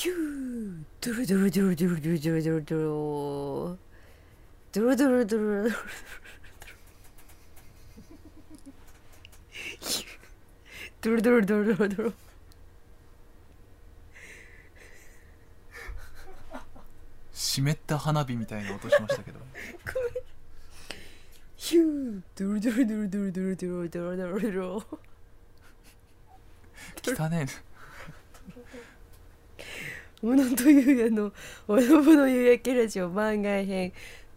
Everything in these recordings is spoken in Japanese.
ヒュードゥルドゥルドゥルドゥルドゥルドゥルドゥルドゥルドゥルドルドゥルドゥルドゥルドゥルドルドル湿った花火みたいな音しましたけどヒュードゥルドゥルドゥルドゥルドゥルドゥルドゥルドル汚ねものというやのおのぶの夕焼けラジオ番外編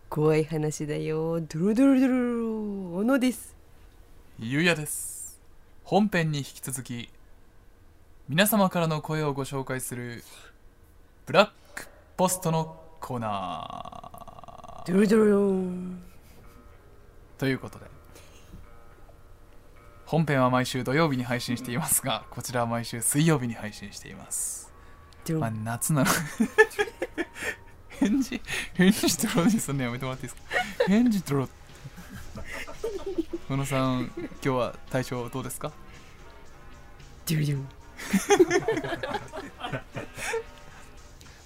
怖い話だよ。ドゥルドゥルドゥルルおのです。えゆうやです。本編に引き続き皆様からの声をご紹介するブラックポストのコーナー。ドゥルドゥルル。ということで本編は毎週土曜日に配信していますがこちらは毎週水曜日に配信していますまあドゥル夏なの。返事返事取ろうにすんのやめてもらっていいですか？返事取ろう。小野さん今日は体調どうですか？ドゥルドゥル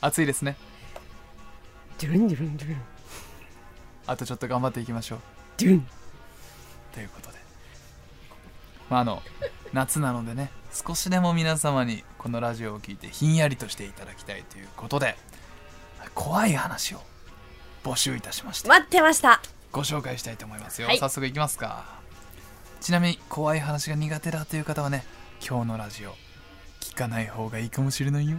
暑いですね。ドゥルンドゥルンドゥルンあとちょっと頑張っていきましょう。ドゥルンということで。まああの夏なのでね少しでも皆様にこのラジオを聞いてひんやりとしていただきたいということで怖い話を募集いたしました。待ってました。ご紹介したいと思いますよ、はい。早速いきますか。ちなみに怖い話が苦手だという方はね今日のラジオ聞かない方がいいかもしれないよ。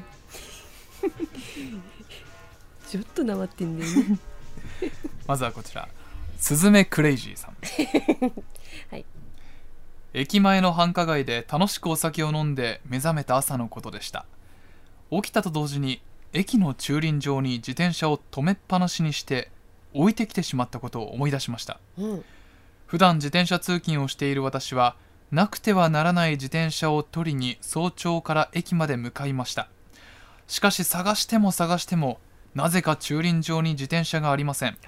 ちょっとなまってんだよね。まずはこちら。スズメクレイジーさん。はい駅前の繁華街で楽しくお酒を飲んで目覚めた朝のことでした。起きたと同時に駅の駐輪場に自転車を止めっぱなしにして置いてきてしまったことを思い出しました。うん。普段自転車通勤をしている私はなくてはならない自転車を取りに早朝から駅まで向かいました。しかし探しても探してもなぜか駐輪場に自転車がありません。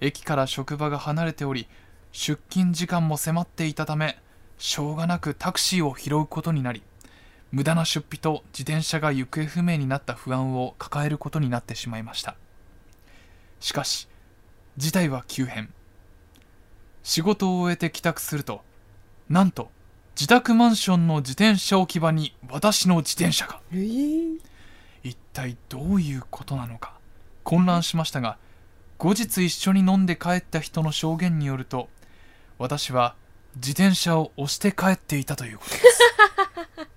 駅から職場が離れており出勤時間も迫っていたためしょうがなくタクシーを拾うことになり無駄な出費と自転車が行方不明になった不安を抱えることになってしまいました。しかし事態は急変。仕事を終えて帰宅するとなんと自宅マンションの自転車置き場に私の自転車が。えー、一体どういうことなのか混乱しましたが後日一緒に飲んで帰った人の証言によると私は自転車を押して帰っていたということです。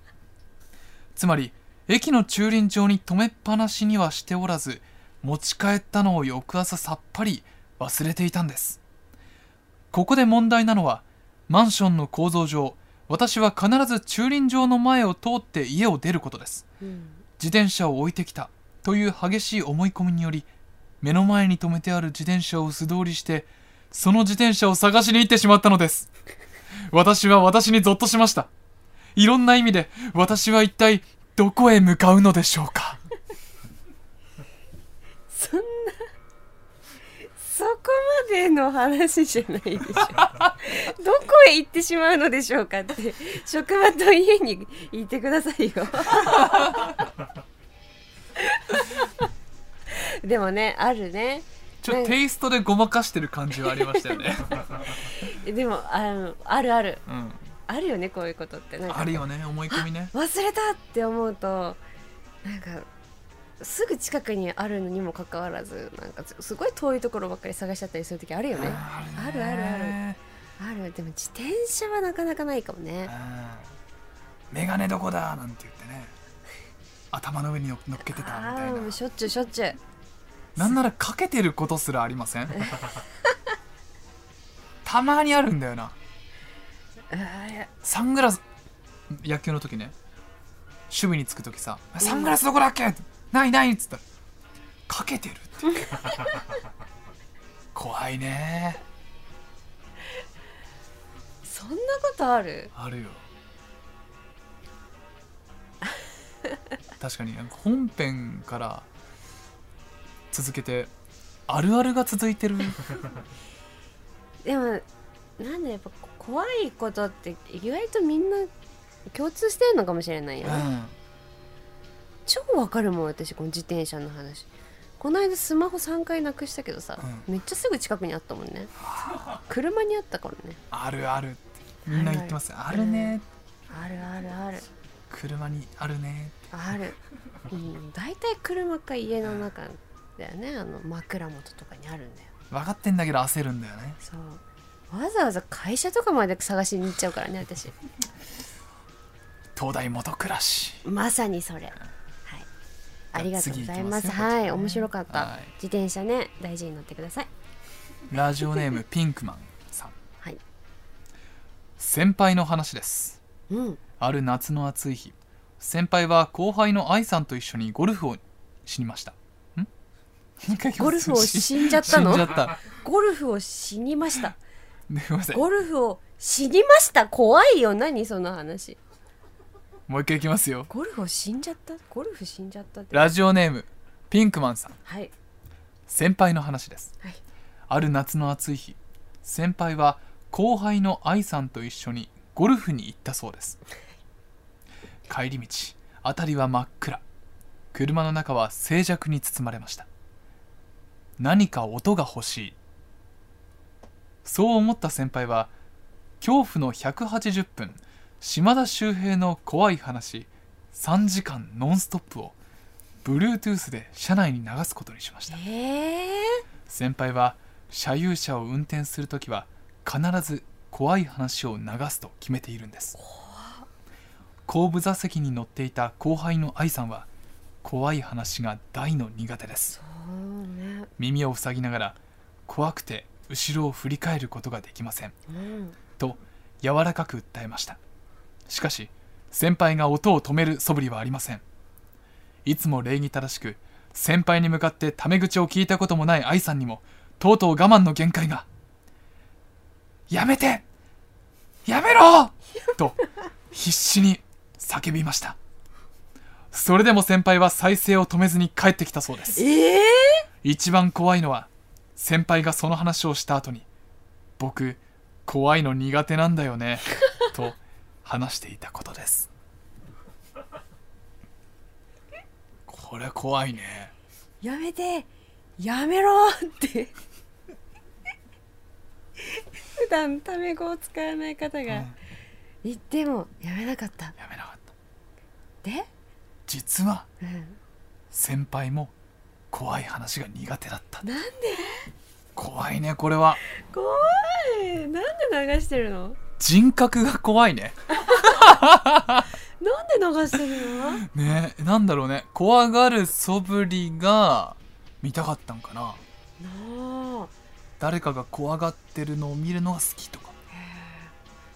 つまり駅の駐輪場に止めっぱなしにはしておらず持ち帰ったのを翌朝さっぱり忘れていたんです。ここで問題なのはマンションの構造上私は必ず駐輪場の前を通って家を出ることです。うん。自転車を置いてきたという激しい思い込みにより目の前に止めてある自転車を素通りしてその自転車を探しに行ってしまったのです。私は私にゾッとしました。いろんな意味で私は一体どこへ向かうのでしょうか。そんなそこまでの話じゃないでしょ。どこへ行ってしまうのでしょうかって職場と家にいてくださいよ。でもねあるねちょっとテイストでごまかしてる感じはありましたよね、でもあのあるある。うん、あるよねこういうことって。あるよね思い込みね。忘れたって思うとなんかすぐ近くにあるのにもかかわらずなんかすごい遠いところばっかり探しちゃったりする時あるよね。ああるあるあるある。でも自転車はなかなかないかもね。メガネどこだ？なんて言ってね。頭の上に乗っけてたみたあいな。しょっちゅうしょっちゅうなんならかけてることすらありません？たまにあるんだよな。サングラス野球の時ね。守備につく時さ「サングラスどこだっけ?」ないない」っつった。ら「かけてる」って。怖いね。そんなことある？あるよ。確かに本編から続けてあるあるが続いてる。でもなんだやっぱ怖いことって意外とみんな共通してるのかもしれないよ、うん。超わかるもん私この自転車の話。この間スマホ3回なくしたけどさ、めっちゃすぐ近くにあったもんね。車にあったからね。あるあるってみんな言ってますあるね。あるあるある。車にあるねある。うん。大体車か家の中だよね。あの枕元とかにあるんだよ。分かってんだけど焦るんだよね。そう。わざわざ会社とかまで探しに行っちゃうからね私。東大元暮らし。まさにそれ。はい。ありがとうございます。次行きますよはい面白かった、はい。自転車ね大事に乗ってください。ラジオネームピンクマンさん。はい。先輩の話です。うん。ある夏の暑い日。先輩は後輩の愛さんと一緒にゴルフをしにました ゴルフを死んじゃったの？ゴルフを死にました。ゴルフを死にました。怖いよ。何？その話。もう一回いきますよ。ゴルフを死んじゃった？ゴルフ死んじゃったラジオネームピンクマンさん。はい。先輩の話です。はい。ある夏の暑い日先輩は後輩の愛さんと一緒にゴルフに行ったそうです。帰り道辺りは真っ暗。車の中は静寂に包まれました何か音が欲しい。そう思った先輩は恐怖の180分島田秀平の怖い話3時間ノンストップを Bluetooth で車内に流すことにしました。ええ。先輩は車有車を運転するときは必ず怖い話を流すと決めているんです。後部座席に乗っていた後輩の愛さんは怖い話が大の苦手です耳を塞ぎながら怖くて後ろを振り返ることができません。うん。と柔らかく訴えました。しかし先輩が音を止める素振りはありません。いつも礼儀正しく先輩に向かってタメ口を聞いたこともない愛さんにもとうとう我慢の限界が。やめて!やめろ!と必死に叫びましたそれでも先輩は再生を止めずに帰ってきたそうです。ええ一番怖いのは先輩がその話をした後に僕怖いの苦手なんだよね と話していたことです。これ怖いね。やめてやめろって。普段タメ語を使わない方が。うん。言ってもやめなかった。やめなかった。で、実はうん、先輩も怖い話が苦手だった。なんで？怖いねこれは。怖い。なんで流してるの？人格が怖いね。なんで流してるの？ねなんだろうね。怖がる素振りが見たかったんかな。誰かが怖がってるのを見るのが好きとか。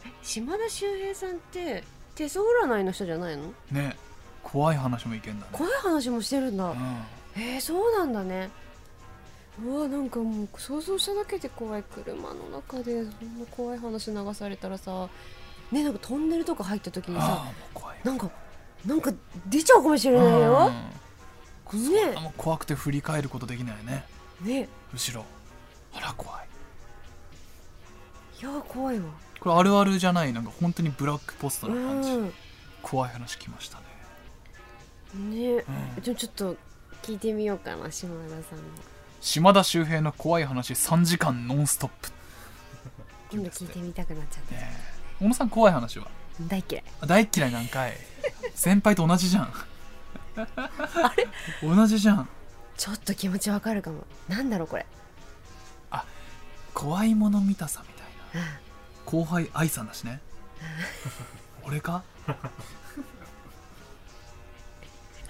え島田秀平さんって手相占いの人じゃないの？ね怖い話もいけんだね。怖い話もしてるんだ、うん。えー、そうなんだね。うわなんかもう想像しただけで怖い。車の中でそんな怖い話流されたらさ。ねなんかトンネルとか入った時にさなんかなんか出ちゃうかもしれないよ。うん。ね。もう怖くて振り返ることできないよね。ね。後ろ。あら怖い。いや怖いわ。これあるあるじゃないなんか本当にブラックポストうな感じ、ん。怖い話きましたね、ね。うん。じゃあちょっと聞いてみようかな島田さんの。島田秀平の怖い話3時間ノンストップ。今度聞いてみたくなっちゃった。ね小野さん怖い話は？大嫌い。あ大嫌いなんかい。先輩と同じじゃん。あれ？同じじゃん。ちょっと気持ちわかるかも。なんだろうこれ。怖いもの見たさみたいな。あ後輩愛さんだしね。俺か？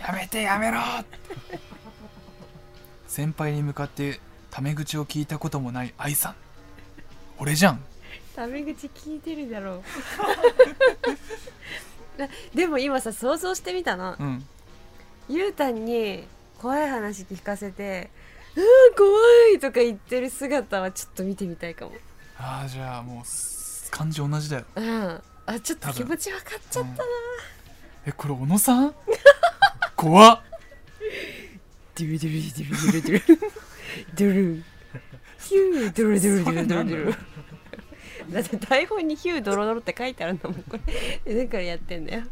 やめてやめろ。先輩に向かってタメ口を聞いたこともない愛さん。俺じゃん。タメ口聞いてるだろう。でも今さ想像してみたの。うん。ゆうたんに怖い話聞かせて「うん怖い!」とか言ってる姿はちょっと見てみたいかも。ああじゃあもうす感じ同じだよ。うん。あちょっと気持ち分かっちゃったな、えこれ小野さん？怖っ。ドゥルドゥルドゥルドゥルドゥルドゥルヒュードゥルドゥルドゥルドゥルドゥルだって台本にヒュードロドロって書いてあるんだもんこれだからやってんだよ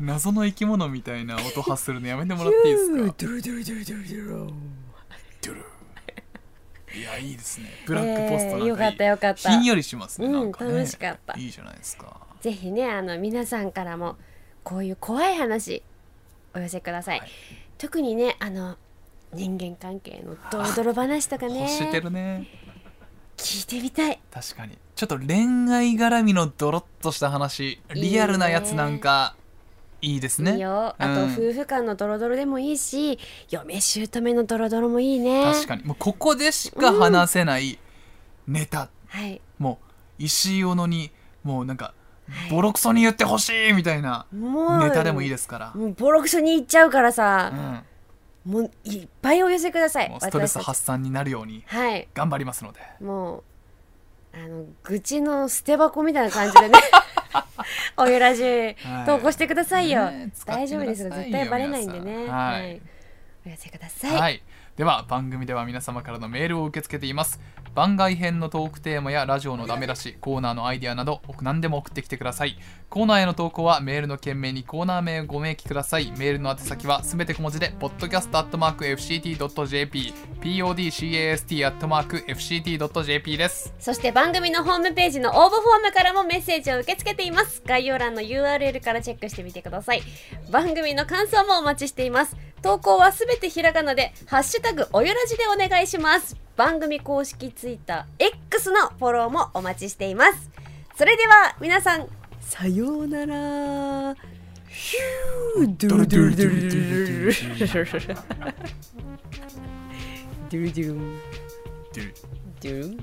謎の生き物みたいな音発するのやめてもらっていいですかドゥルドゥルドゥルドゥルドゥルドゥルいやいいですねブラックポストなんかいい、えーよかったよかったひんやりしますね、うんなんかね楽しかったいいじゃないですかぜひねあの皆さんからもこういう怖い話お寄せください、はい。特にねあの人間関係のドロドロ話とかね。欲してるね。聞いてみたい。確かに。ちょっと恋愛絡みのドロッとした話リアルなやつなんかいいですね。いいよ。あと、うん夫婦間のドロドロでもいいし嫁姑のドロドロもいいね。確かに。もうここでしか話せないネタ、はい。もう石井小野にもうなんかボロクソに言ってほしいみたいなネタでもいいですから、もうボロクソに言っちゃうからうさ、ん、もういっぱいお寄せください。ストレス発散になるようにはい。頑張りますので。もうあの愚痴の捨て箱みたいな感じでね。おゆらじはい投稿してくださいよ、ね大丈夫です絶対バレないんでね。皆さん。はい。お寄せください、はい、では番組では皆様からのメールを受け付けています番外編のトークテーマやラジオのダメ出しコーナーのアイデアなど何でも送ってきてください。コーナーへの投稿はメールの件名にコーナー名をご明記ください。メールの宛先はすべて小文字で podcast.fct.jp podcast.fct.jp です。そして番組のホームページの応募フォームからもメッセージを受け付けています。概要欄の URL からチェックしてみてください。番組の感想もお待ちしています。投稿はすべてひらがなでハッシュタグおゆらじでお願いします。番組公式ツイッター X のフォローもお待ちしています。それでは皆さんさようなら。ヒュードゥドゥドゥドゥドゥドゥドゥドゥ